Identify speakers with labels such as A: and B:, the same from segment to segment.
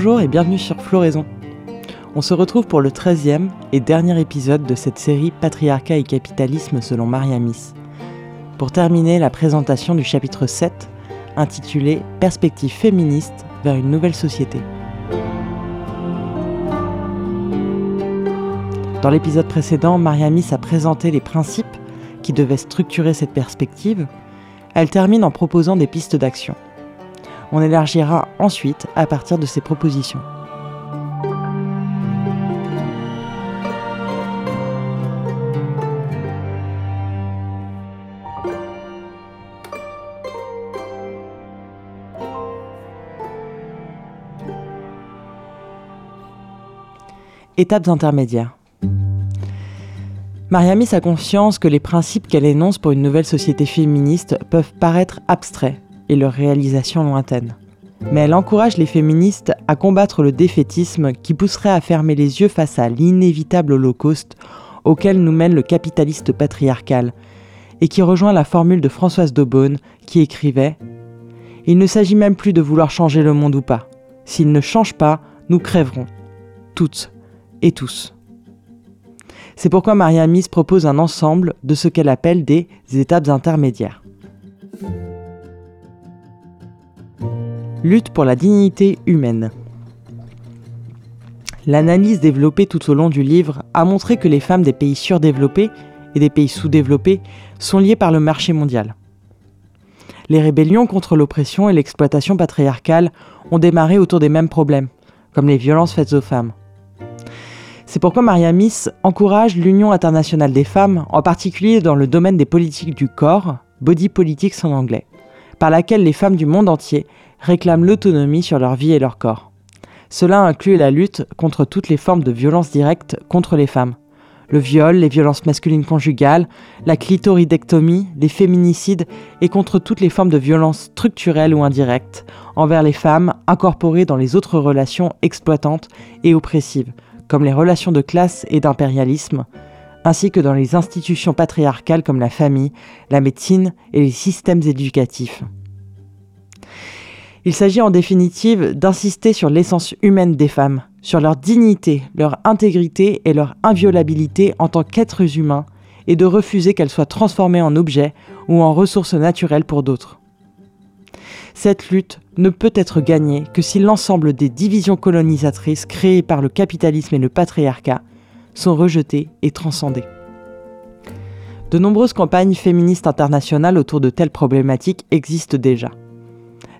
A: Bonjour et bienvenue sur Floraison. On se retrouve pour le 13e et dernier épisode de cette série Patriarcat et capitalisme selon Mariamis. Pour terminer la présentation du chapitre 7 intitulé Perspective féministe vers une nouvelle société. Dans l'épisode précédent, Mariamis a présenté les principes qui devaient structurer cette perspective. Elle termine en proposant des pistes d'action. On élargira ensuite à partir de ces propositions. Étapes intermédiaires. Mariamis a conscience que les principes qu'elle énonce pour une nouvelle société féministe peuvent paraître abstraits et leur réalisation lointaine. Mais elle encourage les féministes à combattre le défaitisme qui pousserait à fermer les yeux face à l'inévitable holocauste auquel nous mène le capitaliste patriarcal, et qui rejoint la formule de Françoise Daubonne qui écrivait Il ne s'agit même plus de vouloir changer le monde ou pas. S'il ne change pas, nous crèverons. Toutes et tous. C'est pourquoi Maria Mies propose un ensemble de ce qu'elle appelle des étapes intermédiaires. Lutte pour la dignité humaine. L'analyse développée tout au long du livre a montré que les femmes des pays surdéveloppés et des pays sous-développés sont liées par le marché mondial. Les rébellions contre l'oppression et l'exploitation patriarcale ont démarré autour des mêmes problèmes, comme les violences faites aux femmes. C'est pourquoi Maria Miss encourage l'Union internationale des femmes, en particulier dans le domaine des politiques du corps, body politics en anglais, par laquelle les femmes du monde entier réclament l'autonomie sur leur vie et leur corps. Cela inclut la lutte contre toutes les formes de violence directe contre les femmes. Le viol, les violences masculines conjugales, la clitoridectomie, les féminicides et contre toutes les formes de violences structurelles ou indirectes envers les femmes incorporées dans les autres relations exploitantes et oppressives, comme les relations de classe et d'impérialisme, ainsi que dans les institutions patriarcales comme la famille, la médecine et les systèmes éducatifs. Il s'agit en définitive d'insister sur l'essence humaine des femmes, sur leur dignité, leur intégrité et leur inviolabilité en tant qu'êtres humains, et de refuser qu'elles soient transformées en objets ou en ressources naturelles pour d'autres. Cette lutte ne peut être gagnée que si l'ensemble des divisions colonisatrices créées par le capitalisme et le patriarcat sont rejetées et transcendées. De nombreuses campagnes féministes internationales autour de telles problématiques existent déjà.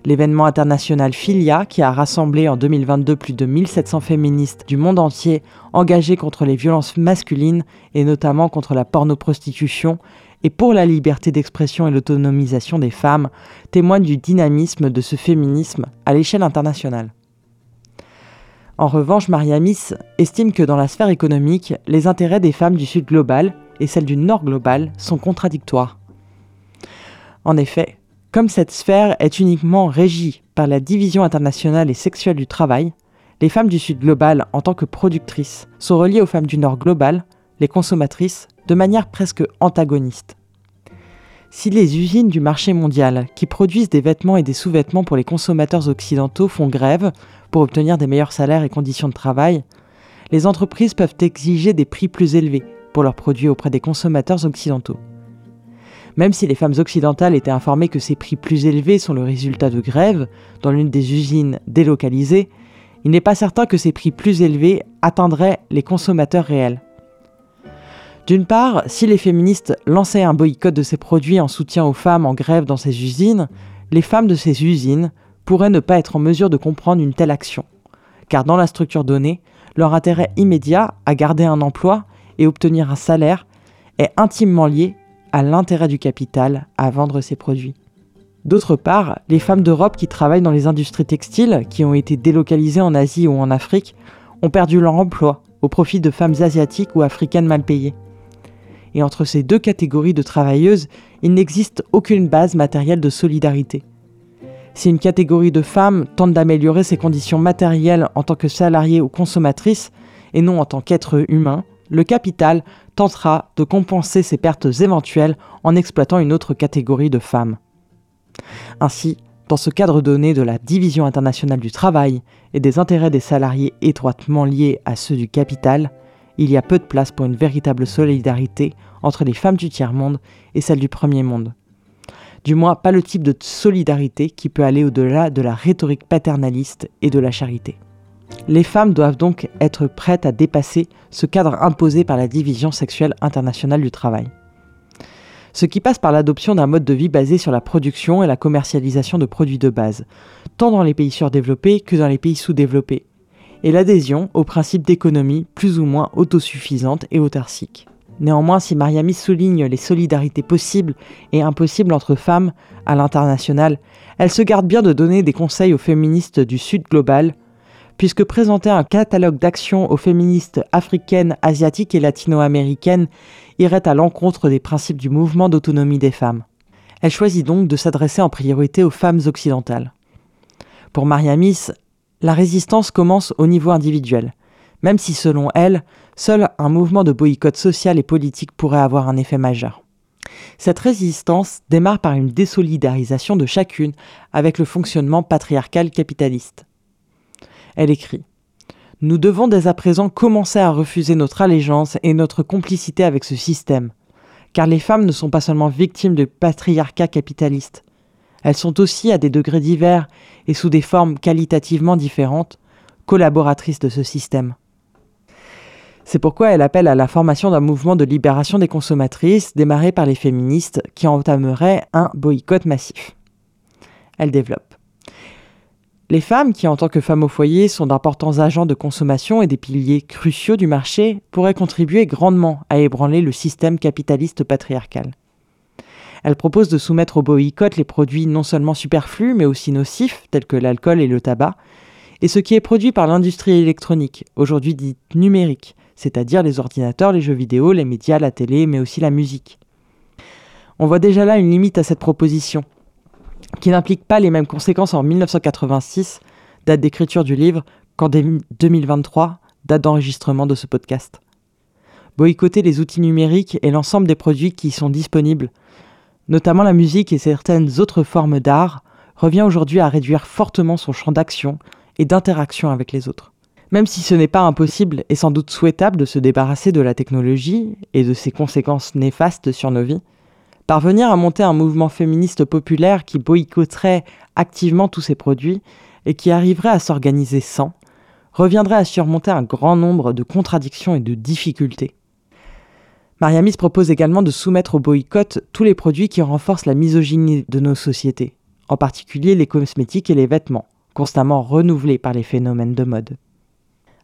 A: L'événement international Filia, qui a rassemblé en 2022 plus de 1700 féministes du monde entier engagées contre les violences masculines et notamment contre la pornoprostitution, et pour la liberté d'expression et l'autonomisation des femmes témoigne du dynamisme de ce féminisme à l'échelle internationale. En revanche, Mariamis estime que dans la sphère économique, les intérêts des femmes du Sud global et celles du Nord global sont contradictoires. En effet, comme cette sphère est uniquement régie par la division internationale et sexuelle du travail, les femmes du Sud global en tant que productrices sont reliées aux femmes du Nord global, les consommatrices, de manière presque antagoniste. Si les usines du marché mondial, qui produisent des vêtements et des sous-vêtements pour les consommateurs occidentaux, font grève pour obtenir des meilleurs salaires et conditions de travail, les entreprises peuvent exiger des prix plus élevés pour leurs produits auprès des consommateurs occidentaux. Même si les femmes occidentales étaient informées que ces prix plus élevés sont le résultat de grèves dans l'une des usines délocalisées, il n'est pas certain que ces prix plus élevés atteindraient les consommateurs réels. D'une part, si les féministes lançaient un boycott de ces produits en soutien aux femmes en grève dans ces usines, les femmes de ces usines pourraient ne pas être en mesure de comprendre une telle action. Car dans la structure donnée, leur intérêt immédiat à garder un emploi et obtenir un salaire est intimement lié à l'intérêt du capital à vendre ces produits. D'autre part, les femmes d'Europe qui travaillent dans les industries textiles, qui ont été délocalisées en Asie ou en Afrique, ont perdu leur emploi au profit de femmes asiatiques ou africaines mal payées et entre ces deux catégories de travailleuses, il n'existe aucune base matérielle de solidarité. Si une catégorie de femmes tente d'améliorer ses conditions matérielles en tant que salariée ou consommatrice, et non en tant qu'être humain, le capital tentera de compenser ces pertes éventuelles en exploitant une autre catégorie de femmes. Ainsi, Dans ce cadre donné de la division internationale du travail et des intérêts des salariés étroitement liés à ceux du capital, il y a peu de place pour une véritable solidarité entre les femmes du tiers-monde et celles du premier monde. Du moins, pas le type de solidarité qui peut aller au-delà de la rhétorique paternaliste et de la charité. Les femmes doivent donc être prêtes à dépasser ce cadre imposé par la division sexuelle internationale du travail ce qui passe par l'adoption d'un mode de vie basé sur la production et la commercialisation de produits de base, tant dans les pays surdéveloppés que dans les pays sous-développés, et l'adhésion au principe d'économie plus ou moins autosuffisante et autarcique. Néanmoins, si Mariami souligne les solidarités possibles et impossibles entre femmes à l'international, elle se garde bien de donner des conseils aux féministes du Sud global, puisque présenter un catalogue d'actions aux féministes africaines, asiatiques et latino-américaines irait à l'encontre des principes du mouvement d'autonomie des femmes. Elle choisit donc de s'adresser en priorité aux femmes occidentales. Pour Mariamis, la résistance commence au niveau individuel, même si selon elle, seul un mouvement de boycott social et politique pourrait avoir un effet majeur. Cette résistance démarre par une désolidarisation de chacune avec le fonctionnement patriarcal capitaliste. Elle écrit nous devons dès à présent commencer à refuser notre allégeance et notre complicité avec ce système, car les femmes ne sont pas seulement victimes du patriarcat capitaliste, elles sont aussi, à des degrés divers et sous des formes qualitativement différentes, collaboratrices de ce système. C'est pourquoi elle appelle à la formation d'un mouvement de libération des consommatrices démarré par les féministes qui entamerait un boycott massif. Elle développe. Les femmes, qui en tant que femmes au foyer sont d'importants agents de consommation et des piliers cruciaux du marché, pourraient contribuer grandement à ébranler le système capitaliste patriarcal. Elle propose de soumettre au boycott les produits non seulement superflus mais aussi nocifs, tels que l'alcool et le tabac, et ce qui est produit par l'industrie électronique, aujourd'hui dite numérique, c'est-à-dire les ordinateurs, les jeux vidéo, les médias, la télé, mais aussi la musique. On voit déjà là une limite à cette proposition, qui n'implique pas les mêmes conséquences en 1986, date d'écriture du livre, qu'en 2023, date d'enregistrement de ce podcast. Boycotter les outils numériques et l'ensemble des produits qui y sont disponibles, notamment la musique et certaines autres formes d'art, revient aujourd'hui à réduire fortement son champ d'action et d'interaction avec les autres. Même si ce n'est pas impossible et sans doute souhaitable de se débarrasser de la technologie et de ses conséquences néfastes sur nos vies, Parvenir à monter un mouvement féministe populaire qui boycotterait activement tous ces produits et qui arriverait à s'organiser sans, reviendrait à surmonter un grand nombre de contradictions et de difficultés. Mariamis propose également de soumettre au boycott tous les produits qui renforcent la misogynie de nos sociétés, en particulier les cosmétiques et les vêtements, constamment renouvelés par les phénomènes de mode.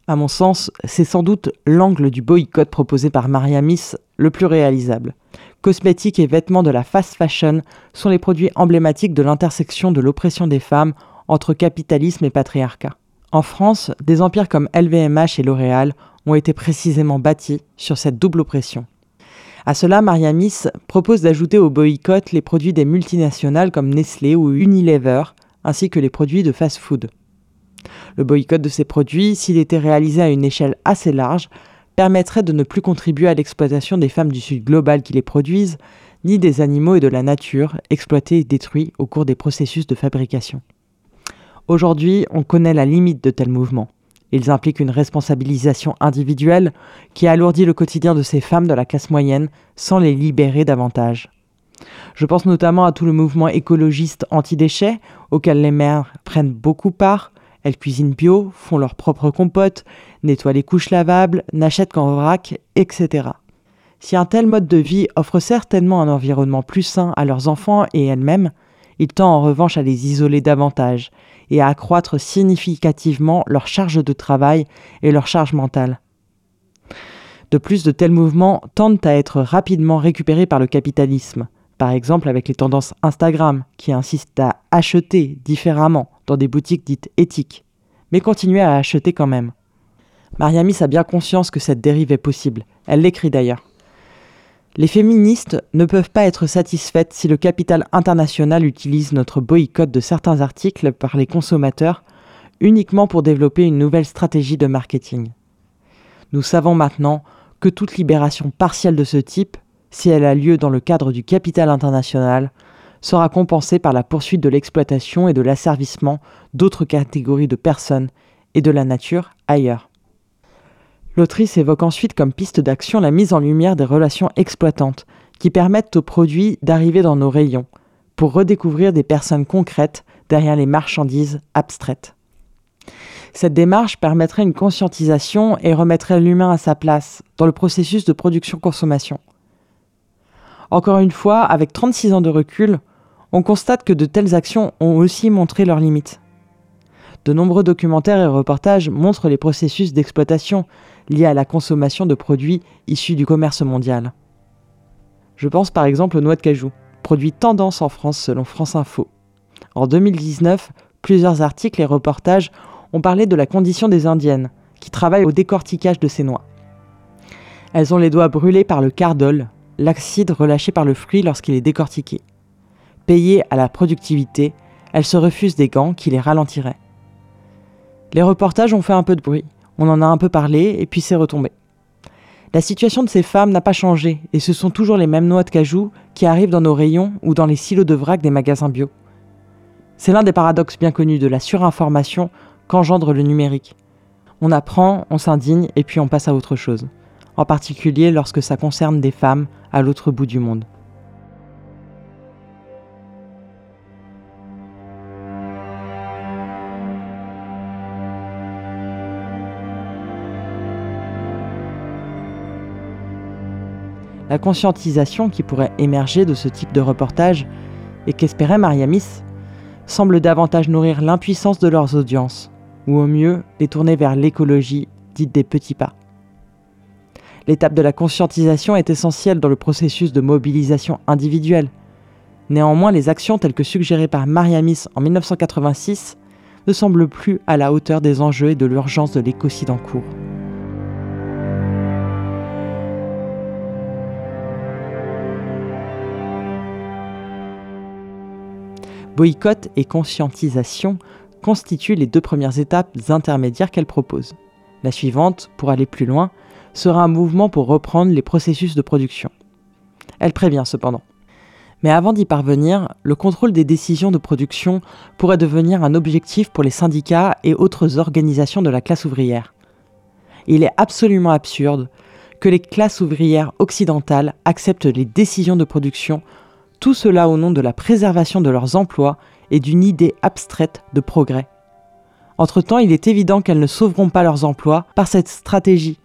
A: À mon sens, c'est sans doute l'angle du boycott proposé par Mariamis le plus réalisable, cosmétiques et vêtements de la fast fashion sont les produits emblématiques de l'intersection de l'oppression des femmes entre capitalisme et patriarcat. En France, des empires comme LVMH et L'Oréal ont été précisément bâtis sur cette double oppression. À cela, Mariamis propose d'ajouter au boycott les produits des multinationales comme Nestlé ou Unilever, ainsi que les produits de fast-food. Le boycott de ces produits, s'il était réalisé à une échelle assez large, permettrait de ne plus contribuer à l'exploitation des femmes du Sud global qui les produisent, ni des animaux et de la nature exploités et détruits au cours des processus de fabrication. Aujourd'hui, on connaît la limite de tels mouvements. Ils impliquent une responsabilisation individuelle qui alourdit le quotidien de ces femmes de la classe moyenne sans les libérer davantage. Je pense notamment à tout le mouvement écologiste anti-déchets auquel les mères prennent beaucoup part, elles cuisinent bio, font leurs propres compotes, nettoient les couches lavables, n'achètent qu'en vrac, etc. Si un tel mode de vie offre certainement un environnement plus sain à leurs enfants et elles-mêmes, il tend en revanche à les isoler davantage et à accroître significativement leur charge de travail et leur charge mentale. De plus, de tels mouvements tendent à être rapidement récupérés par le capitalisme, par exemple avec les tendances Instagram qui insistent à acheter différemment dans des boutiques dites éthiques, mais continuer à acheter quand même. Mariamis a bien conscience que cette dérive est possible. Elle l'écrit d'ailleurs. Les féministes ne peuvent pas être satisfaites si le capital international utilise notre boycott de certains articles par les consommateurs uniquement pour développer une nouvelle stratégie de marketing. Nous savons maintenant que toute libération partielle de ce type, si elle a lieu dans le cadre du capital international, sera compensée par la poursuite de l'exploitation et de l'asservissement d'autres catégories de personnes et de la nature ailleurs. L'autrice évoque ensuite comme piste d'action la mise en lumière des relations exploitantes qui permettent aux produits d'arriver dans nos rayons pour redécouvrir des personnes concrètes derrière les marchandises abstraites. Cette démarche permettrait une conscientisation et remettrait l'humain à sa place dans le processus de production-consommation. Encore une fois, avec 36 ans de recul, on constate que de telles actions ont aussi montré leurs limites. De nombreux documentaires et reportages montrent les processus d'exploitation liés à la consommation de produits issus du commerce mondial. Je pense par exemple aux noix de cajou, produit tendance en France selon France Info. En 2019, plusieurs articles et reportages ont parlé de la condition des Indiennes, qui travaillent au décortiquage de ces noix. Elles ont les doigts brûlés par le cardol, l'acide relâché par le fruit lorsqu'il est décortiqué. Payées à la productivité, elles se refusent des gants qui les ralentiraient. Les reportages ont fait un peu de bruit, on en a un peu parlé et puis c'est retombé. La situation de ces femmes n'a pas changé et ce sont toujours les mêmes noix de cajou qui arrivent dans nos rayons ou dans les silos de vrac des magasins bio. C'est l'un des paradoxes bien connus de la surinformation qu'engendre le numérique. On apprend, on s'indigne et puis on passe à autre chose, en particulier lorsque ça concerne des femmes à l'autre bout du monde. La conscientisation qui pourrait émerger de ce type de reportage et qu'espérait Mariamis semble davantage nourrir l'impuissance de leurs audiences, ou au mieux les tourner vers l'écologie dite des petits pas. L'étape de la conscientisation est essentielle dans le processus de mobilisation individuelle. Néanmoins, les actions telles que suggérées par Mariamis en 1986 ne semblent plus à la hauteur des enjeux et de l'urgence de l'écocide en cours. Boycott et conscientisation constituent les deux premières étapes intermédiaires qu'elle propose. La suivante, pour aller plus loin, sera un mouvement pour reprendre les processus de production. Elle prévient cependant. Mais avant d'y parvenir, le contrôle des décisions de production pourrait devenir un objectif pour les syndicats et autres organisations de la classe ouvrière. Il est absolument absurde que les classes ouvrières occidentales acceptent les décisions de production tout cela au nom de la préservation de leurs emplois et d'une idée abstraite de progrès. Entre-temps, il est évident qu'elles ne sauveront pas leurs emplois par cette stratégie,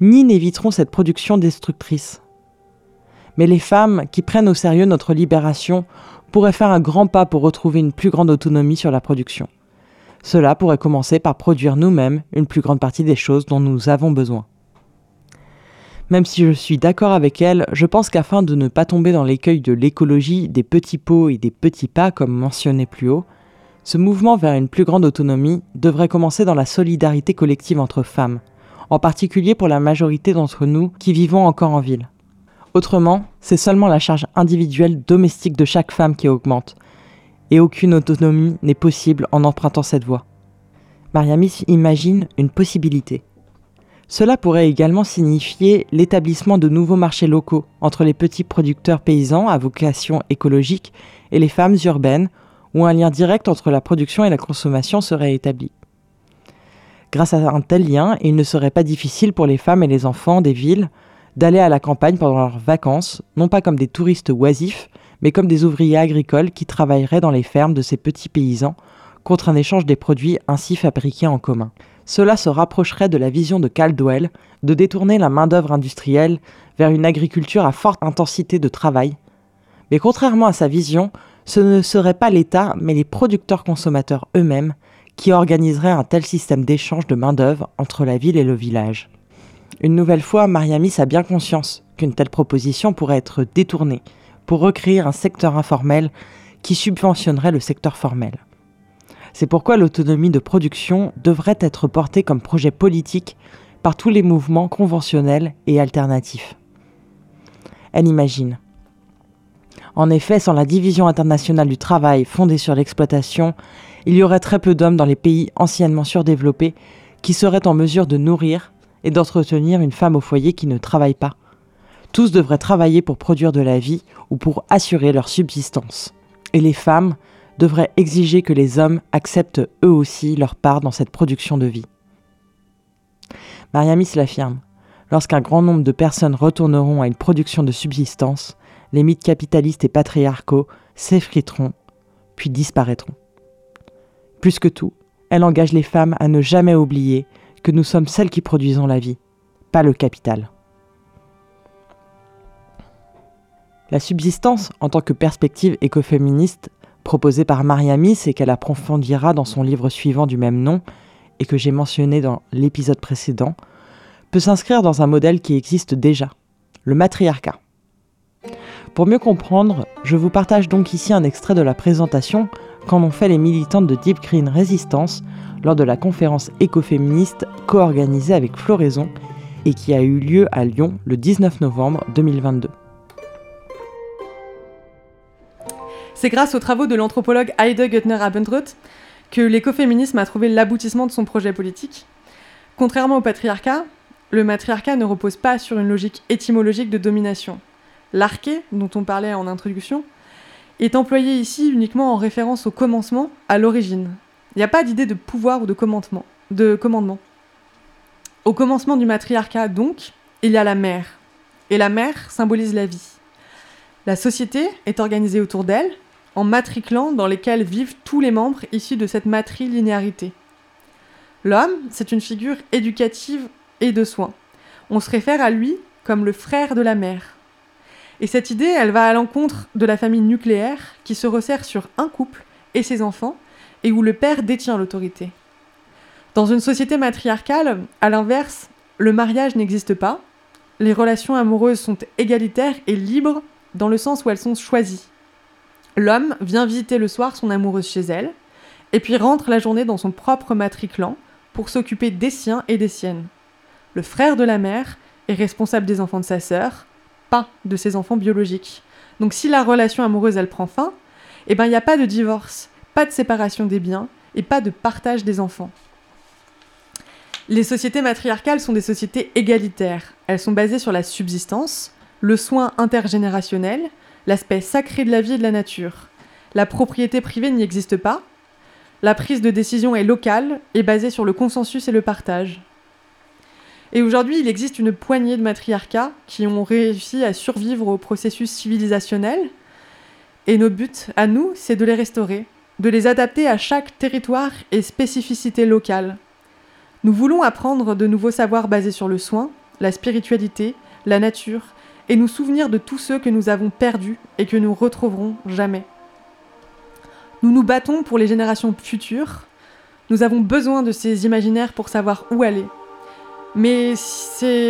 A: ni n'éviteront cette production destructrice. Mais les femmes qui prennent au sérieux notre libération pourraient faire un grand pas pour retrouver une plus grande autonomie sur la production. Cela pourrait commencer par produire nous-mêmes une plus grande partie des choses dont nous avons besoin. Même si je suis d'accord avec elle, je pense qu'afin de ne pas tomber dans l'écueil de l'écologie, des petits pots et des petits pas comme mentionné plus haut, ce mouvement vers une plus grande autonomie devrait commencer dans la solidarité collective entre femmes, en particulier pour la majorité d'entre nous qui vivons encore en ville. Autrement, c'est seulement la charge individuelle domestique de chaque femme qui augmente, et aucune autonomie n'est possible en empruntant cette voie. Mariamis imagine une possibilité. Cela pourrait également signifier l'établissement de nouveaux marchés locaux entre les petits producteurs paysans à vocation écologique et les femmes urbaines, où un lien direct entre la production et la consommation serait établi. Grâce à un tel lien, il ne serait pas difficile pour les femmes et les enfants des villes d'aller à la campagne pendant leurs vacances, non pas comme des touristes oisifs, mais comme des ouvriers agricoles qui travailleraient dans les fermes de ces petits paysans contre un échange des produits ainsi fabriqués en commun. Cela se rapprocherait de la vision de Caldwell de détourner la main-d'œuvre industrielle vers une agriculture à forte intensité de travail. Mais contrairement à sa vision, ce ne serait pas l'État, mais les producteurs-consommateurs eux-mêmes qui organiseraient un tel système d'échange de main-d'œuvre entre la ville et le village. Une nouvelle fois, Mariamis a bien conscience qu'une telle proposition pourrait être détournée pour recréer un secteur informel qui subventionnerait le secteur formel. C'est pourquoi l'autonomie de production devrait être portée comme projet politique par tous les mouvements conventionnels et alternatifs. Elle imagine. En effet, sans la division internationale du travail fondée sur l'exploitation, il y aurait très peu d'hommes dans les pays anciennement surdéveloppés qui seraient en mesure de nourrir et d'entretenir une femme au foyer qui ne travaille pas. Tous devraient travailler pour produire de la vie ou pour assurer leur subsistance. Et les femmes devraient exiger que les hommes acceptent eux aussi leur part dans cette production de vie. Mariamis l'affirme, lorsqu'un grand nombre de personnes retourneront à une production de subsistance, les mythes capitalistes et patriarcaux s'effriteront, puis disparaîtront. Plus que tout, elle engage les femmes à ne jamais oublier que nous sommes celles qui produisons la vie, pas le capital. La subsistance, en tant que perspective écoféministe proposée par Maria Miss et qu'elle approfondira dans son livre suivant du même nom, et que j'ai mentionné dans l'épisode précédent, peut s'inscrire dans un modèle qui existe déjà, le matriarcat. Pour mieux comprendre, je vous partage donc ici un extrait de la présentation qu'en ont fait les militantes de Deep Green Resistance lors de la conférence écoféministe co-organisée avec Floraison et qui a eu lieu à Lyon le 19 novembre 2022.
B: C'est grâce aux travaux de l'anthropologue Heide Göttner-Abendroth que l'écoféminisme a trouvé l'aboutissement de son projet politique. Contrairement au patriarcat, le matriarcat ne repose pas sur une logique étymologique de domination. L'arché, dont on parlait en introduction, est employé ici uniquement en référence au commencement, à l'origine. Il n'y a pas d'idée de pouvoir ou de commandement, de commandement. Au commencement du matriarcat, donc, il y a la mère. Et la mère symbolise la vie. La société est organisée autour d'elle, en matriclants dans lesquels vivent tous les membres issus de cette matrilinéarité. L'homme, c'est une figure éducative et de soins. On se réfère à lui comme le frère de la mère. Et cette idée, elle va à l'encontre de la famille nucléaire qui se resserre sur un couple et ses enfants, et où le père détient l'autorité. Dans une société matriarcale, à l'inverse, le mariage n'existe pas, les relations amoureuses sont égalitaires et libres dans le sens où elles sont choisies. L'homme vient visiter le soir son amoureuse chez elle, et puis rentre la journée dans son propre matriclan pour s'occuper des siens et des siennes. Le frère de la mère est responsable des enfants de sa sœur, pas de ses enfants biologiques. Donc si la relation amoureuse elle prend fin, eh ben il n'y a pas de divorce, pas de séparation des biens et pas de partage des enfants. Les sociétés matriarcales sont des sociétés égalitaires. Elles sont basées sur la subsistance, le soin intergénérationnel, l'aspect sacré de la vie et de la nature. La propriété privée n'y existe pas. La prise de décision est locale et basée sur le consensus et le partage. Et aujourd'hui, il existe une poignée de matriarcats qui ont réussi à survivre au processus civilisationnel. Et notre but, à nous, c'est de les restaurer, de les adapter à chaque territoire et spécificité locale. Nous voulons apprendre de nouveaux savoirs basés sur le soin, la spiritualité, la nature, et nous souvenir de tous ceux que nous avons perdus et que nous retrouverons jamais. Nous nous battons pour les générations futures. Nous avons besoin de ces imaginaires pour savoir où aller, mais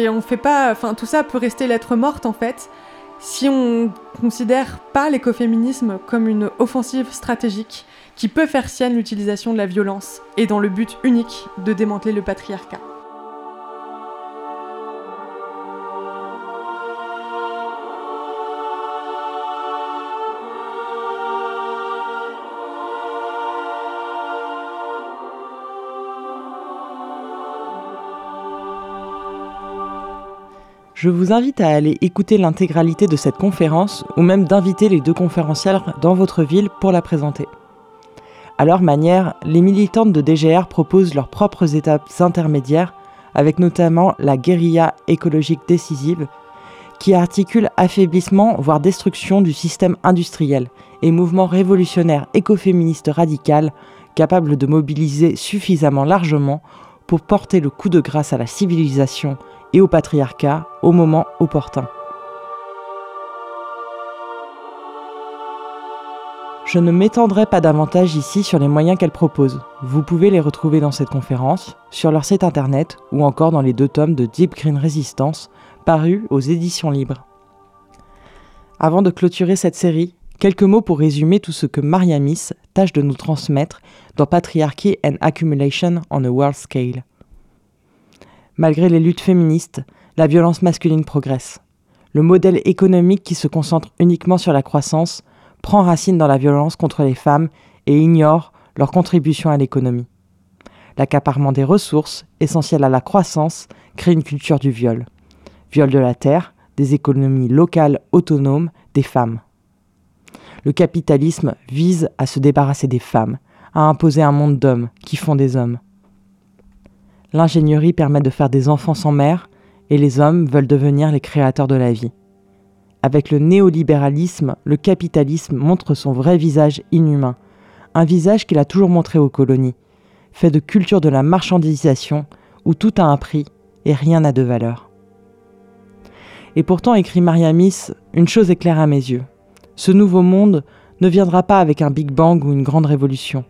B: on fait pas, enfin tout ça peut rester lettre morte en fait, si on considère pas l'écoféminisme comme une offensive stratégique qui peut faire sienne l'utilisation de la violence et dans le but unique de démanteler le patriarcat.
A: Je vous invite à aller écouter l'intégralité de cette conférence ou même d'inviter les deux conférencières dans votre ville pour la présenter. À leur manière, les militantes de DGR proposent leurs propres étapes intermédiaires avec notamment la guérilla écologique décisive qui articule affaiblissement voire destruction du système industriel et mouvement révolutionnaire écoféministe radical capable de mobiliser suffisamment largement pour porter le coup de grâce à la civilisation et au patriarcat au moment opportun. Je ne m'étendrai pas davantage ici sur les moyens qu'elle propose. Vous pouvez les retrouver dans cette conférence, sur leur site internet ou encore dans les deux tomes de Deep Green Resistance parus aux éditions libres. Avant de clôturer cette série, quelques mots pour résumer tout ce que Mariamis tâche de nous transmettre dans Patriarchy and Accumulation on a World Scale. Malgré les luttes féministes, la violence masculine progresse. Le modèle économique qui se concentre uniquement sur la croissance prend racine dans la violence contre les femmes et ignore leur contribution à l'économie. L'accaparement des ressources, essentielles à la croissance, crée une culture du viol. Viol de la terre, des économies locales autonomes, des femmes. Le capitalisme vise à se débarrasser des femmes, à imposer un monde d'hommes qui font des hommes. L'ingénierie permet de faire des enfants sans mère, et les hommes veulent devenir les créateurs de la vie. Avec le néolibéralisme, le capitalisme montre son vrai visage inhumain, un visage qu'il a toujours montré aux colonies, fait de culture de la marchandisation où tout a un prix et rien n'a de valeur. Et pourtant, écrit Maria Miss, une chose est claire à mes yeux. Ce nouveau monde ne viendra pas avec un Big Bang ou une grande révolution.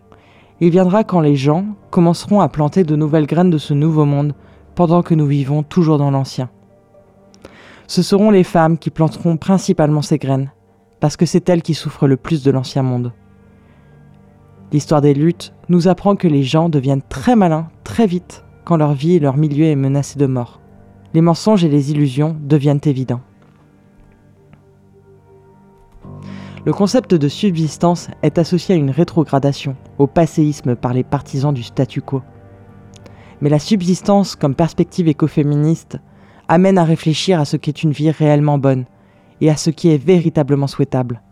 A: Il viendra quand les gens commenceront à planter de nouvelles graines de ce nouveau monde pendant que nous vivons toujours dans l'ancien. Ce seront les femmes qui planteront principalement ces graines, parce que c'est elles qui souffrent le plus de l'ancien monde. L'histoire des luttes nous apprend que les gens deviennent très malins très vite quand leur vie et leur milieu est menacé de mort. Les mensonges et les illusions deviennent évidents. Le concept de subsistance est associé à une rétrogradation, au passéisme par les partisans du statu quo. Mais la subsistance comme perspective écoféministe amène à réfléchir à ce qu'est une vie réellement bonne et à ce qui est véritablement souhaitable.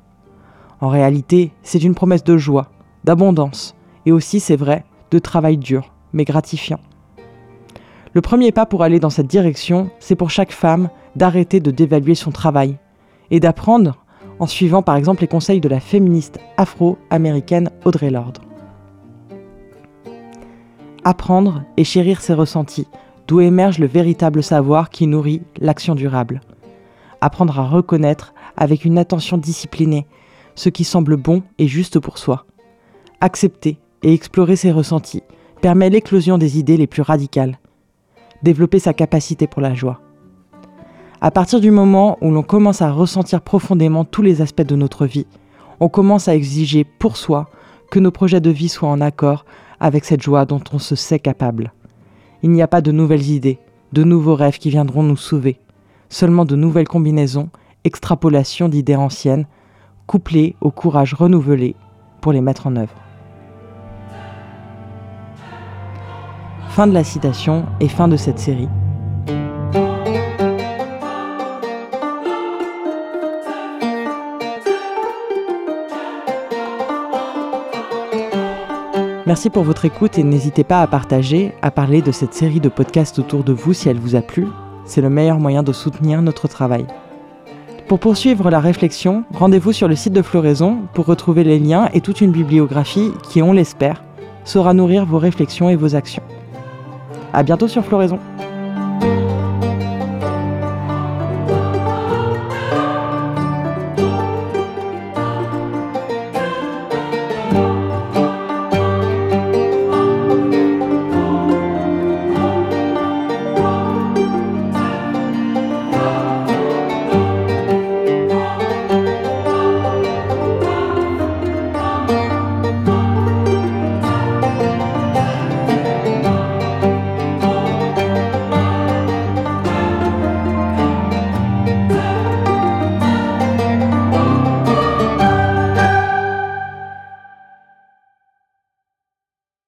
A: En réalité, c'est une promesse de joie, d'abondance et aussi, c'est vrai, de travail dur, mais gratifiant. Le premier pas pour aller dans cette direction, c'est pour chaque femme d'arrêter de dévaluer son travail et d'apprendre en suivant par exemple les conseils de la féministe afro-américaine Audrey Lorde. Apprendre et chérir ses ressentis, d'où émerge le véritable savoir qui nourrit l'action durable. Apprendre à reconnaître avec une attention disciplinée ce qui semble bon et juste pour soi. Accepter et explorer ses ressentis permet l'éclosion des idées les plus radicales. Développer sa capacité pour la joie. À partir du moment où l'on commence à ressentir profondément tous les aspects de notre vie, on commence à exiger pour soi que nos projets de vie soient en accord avec cette joie dont on se sait capable. Il n'y a pas de nouvelles idées, de nouveaux rêves qui viendront nous sauver, seulement de nouvelles combinaisons, extrapolations d'idées anciennes, couplées au courage renouvelé pour les mettre en œuvre. Fin de la citation et fin de cette série. Merci pour votre écoute et n'hésitez pas à partager, à parler de cette série de podcasts autour de vous si elle vous a plu. C'est le meilleur moyen de soutenir notre travail. Pour poursuivre la réflexion, rendez-vous sur le site de Floraison pour retrouver les liens et toute une bibliographie qui, on l'espère, saura nourrir vos réflexions et vos actions. A bientôt sur Floraison.